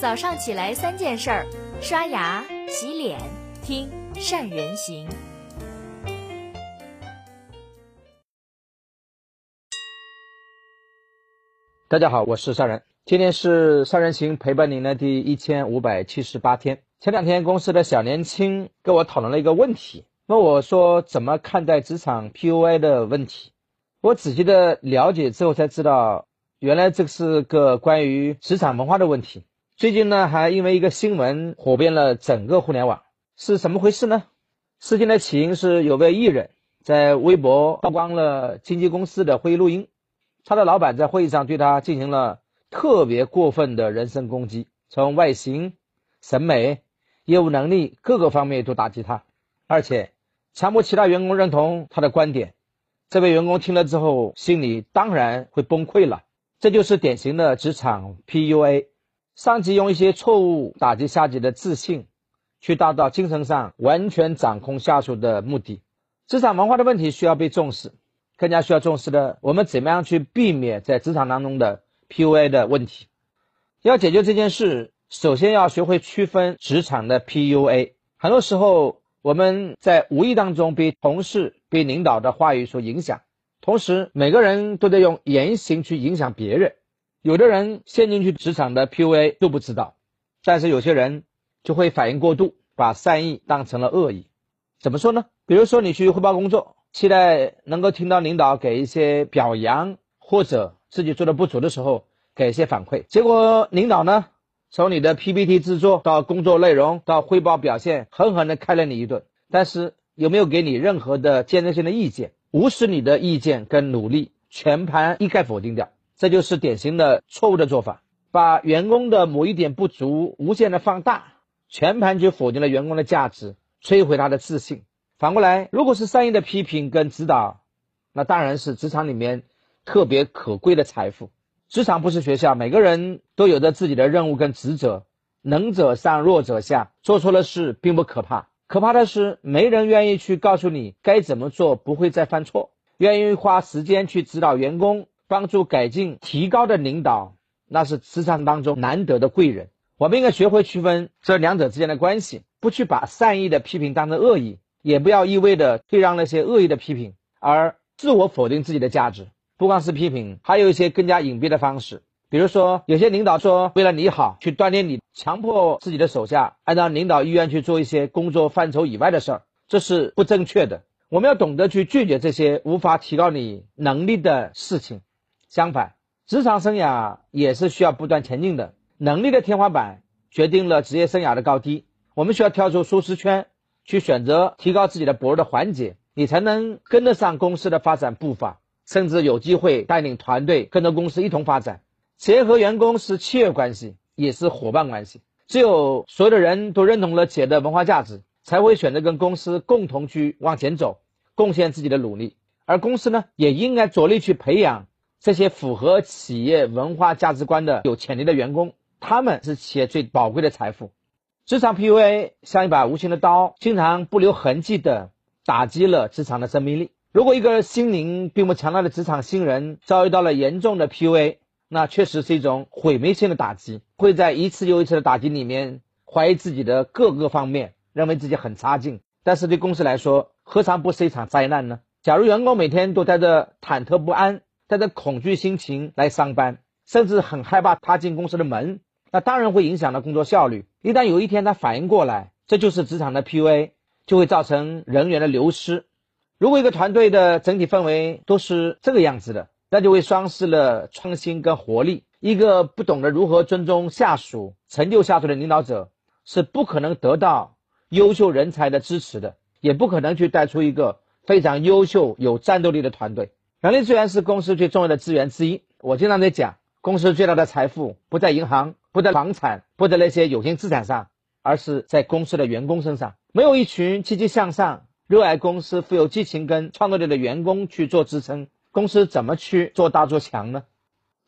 早上起来三件事儿：刷牙、洗脸、听善人行。大家好，我是善人。今天是善人行陪伴您的第一千五百七十八天。前两天公司的小年轻跟我讨论了一个问题，问我说怎么看待职场 PUA 的问题。我仔细的了解之后才知道，原来这是个关于职场文化的问题。最近呢，还因为一个新闻火遍了整个互联网，是怎么回事呢？事情的起因是有位艺人，在微博曝光了经纪公司的会议录音。他的老板在会议上对他进行了特别过分的人身攻击，从外形、审美、业务能力各个方面都打击他，而且强迫其他员工认同他的观点。这位员工听了之后，心里当然会崩溃了。这就是典型的职场 PUA，上级用一些错误打击下级的自信，去达到精神上完全掌控下属的目的。职场文化的问题需要被重视。更加需要重视的，我们怎么样去避免在职场当中的 PUA 的问题？要解决这件事，首先要学会区分职场的 PUA。很多时候，我们在无意当中被同事、被领导的话语所影响，同时每个人都在用言行去影响别人。有的人陷进去职场的 PUA 都不知道，但是有些人就会反应过度，把善意当成了恶意。怎么说呢？比如说你去汇报工作。期待能够听到领导给一些表扬，或者自己做的不足的时候给一些反馈。结果领导呢，从你的 PPT 制作到工作内容到汇报表现，狠狠的开了你一顿。但是有没有给你任何的建设性的意见？无视你的意见跟努力，全盘一概否定掉，这就是典型的错误的做法。把员工的某一点不足无限的放大，全盘就否定了员工的价值，摧毁他的自信。反过来，如果是善意的批评跟指导，那当然是职场里面特别可贵的财富。职场不是学校，每个人都有着自己的任务跟职责，能者上，弱者下。做错了事并不可怕，可怕的是没人愿意去告诉你该怎么做，不会再犯错。愿意花时间去指导员工、帮助改进、提高的领导，那是职场当中难得的贵人。我们应该学会区分这两者之间的关系，不去把善意的批评当成恶意。也不要一味的退让那些恶意的批评，而自我否定自己的价值。不光是批评，还有一些更加隐蔽的方式。比如说，有些领导说为了你好，去锻炼你，强迫自己的手下按照领导意愿去做一些工作范畴以外的事儿，这是不正确的。我们要懂得去拒绝这些无法提高你能力的事情。相反，职场生涯也是需要不断前进的。能力的天花板决定了职业生涯的高低。我们需要跳出舒适圈。去选择提高自己的薄弱的环节，你才能跟得上公司的发展步伐，甚至有机会带领团队跟着公司一同发展。企业和员工是契约关系，也是伙伴关系。只有所有的人都认同了企业的文化价值，才会选择跟公司共同去往前走，贡献自己的努力。而公司呢，也应该着力去培养这些符合企业文化价值观的有潜力的员工，他们是企业最宝贵的财富。职场 PUA 像一把无形的刀，经常不留痕迹地打击了职场的生命力。如果一个心灵并不强大的职场新人遭遇到了严重的 PUA，那确实是一种毁灭性的打击，会在一次又一次的打击里面怀疑自己的各个方面，认为自己很差劲。但是对公司来说，何尝不是一场灾难呢？假如员工每天都带着忐忑不安、带着恐惧心情来上班，甚至很害怕踏进公司的门。那当然会影响到工作效率。一旦有一天他反应过来，这就是职场的 PUA，就会造成人员的流失。如果一个团队的整体氛围都是这个样子的，那就会丧失了创新跟活力。一个不懂得如何尊重下属、成就下属的领导者，是不可能得到优秀人才的支持的，也不可能去带出一个非常优秀、有战斗力的团队。人力资源是公司最重要的资源之一。我经常在讲，公司最大的财富不在银行。不在房产，不在那些有形资产上，而是在公司的员工身上。没有一群积极向上、热爱公司、富有激情跟创造力的员工去做支撑，公司怎么去做大做强呢？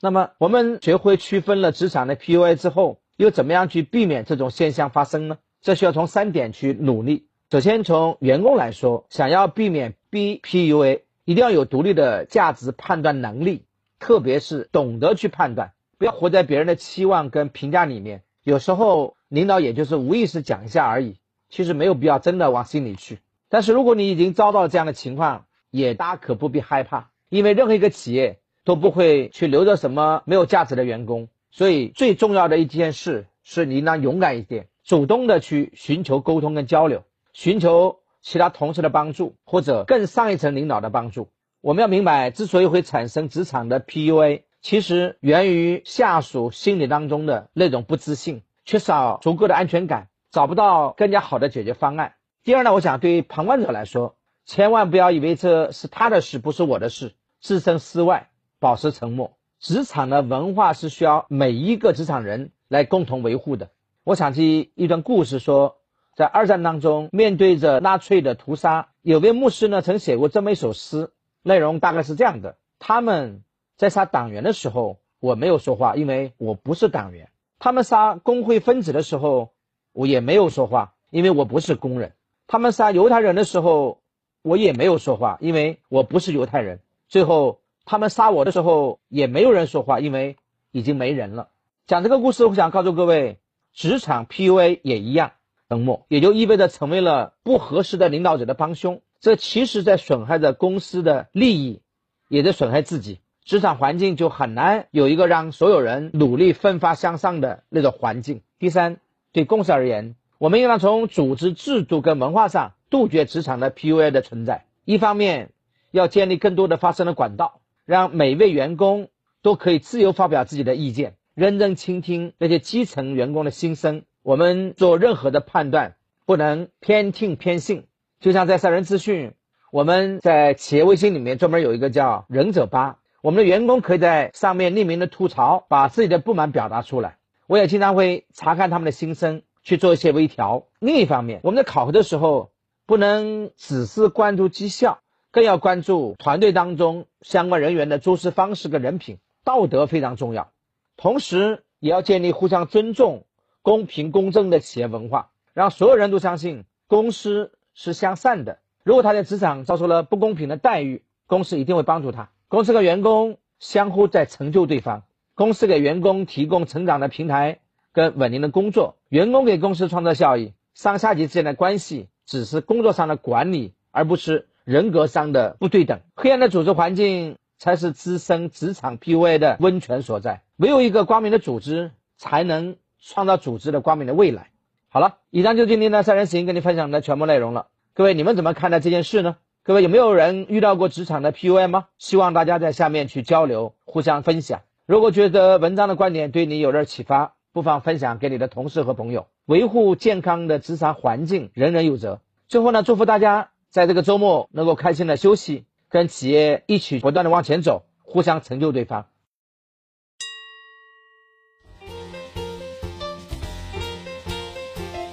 那么，我们学会区分了职场的 PUA 之后，又怎么样去避免这种现象发生呢？这需要从三点去努力。首先，从员工来说，想要避免 BPUA，一定要有独立的价值判断能力，特别是懂得去判断。不要活在别人的期望跟评价里面，有时候领导也就是无意识讲一下而已，其实没有必要真的往心里去。但是如果你已经遭到这样的情况，也大可不必害怕，因为任何一个企业都不会去留着什么没有价值的员工。所以最重要的一件事是你应当勇敢一点，主动的去寻求沟通跟交流，寻求其他同事的帮助或者更上一层领导的帮助。我们要明白，之所以会产生职场的 PUA。其实源于下属心理当中的那种不自信，缺少足够的安全感，找不到更加好的解决方案。第二呢，我想对于旁观者来说，千万不要以为这是他的事，不是我的事，置身事外，保持沉默。职场的文化是需要每一个职场人来共同维护的。我想起一段故事，说在二战当中，面对着纳粹的屠杀，有位牧师呢曾写过这么一首诗，内容大概是这样的：他们。在杀党员的时候，我没有说话，因为我不是党员。他们杀工会分子的时候，我也没有说话，因为我不是工人。他们杀犹太人的时候，我也没有说话，因为我不是犹太人。最后，他们杀我的时候，也没有人说话，因为已经没人了。讲这个故事，我想告诉各位，职场 PUA 也一样，冷漠也就意味着成为了不合适的领导者的帮凶。这其实在损害着公司的利益，也在损害自己。职场环境就很难有一个让所有人努力奋发向上的那种环境。第三，对公司而言，我们应当从组织制度跟文化上杜绝职场的 PUA 的存在。一方面，要建立更多的发声的管道，让每位员工都可以自由发表自己的意见，认真倾听那些基层员工的心声。我们做任何的判断，不能偏听偏信。就像在三人资讯，我们在企业微信里面专门有一个叫“忍者吧”。我们的员工可以在上面匿名的吐槽，把自己的不满表达出来。我也经常会查看他们的心声，去做一些微调。另一方面，我们在考核的时候，不能只是关注绩效，更要关注团队当中相关人员的做事方式跟人品、道德非常重要。同时，也要建立互相尊重、公平公正的企业文化，让所有人都相信公司是向善的。如果他在职场遭受了不公平的待遇，公司一定会帮助他。公司和员工相互在成就对方，公司给员工提供成长的平台跟稳定的工作，员工给公司创造效益，上下级之间的关系只是工作上的管理，而不是人格上的不对等。黑暗的组织环境才是滋生职场 PUA 的温泉所在。没有一个光明的组织，才能创造组织的光明的未来。好了，以上就是今天的三人行跟你分享的全部内容了。各位，你们怎么看待这件事呢？各位有没有人遇到过职场的 PUA 吗？希望大家在下面去交流，互相分享。如果觉得文章的观点对你有点启发，不妨分享给你的同事和朋友。维护健康的职场环境，人人有责。最后呢，祝福大家在这个周末能够开心的休息，跟企业一起不断的往前走，互相成就对方。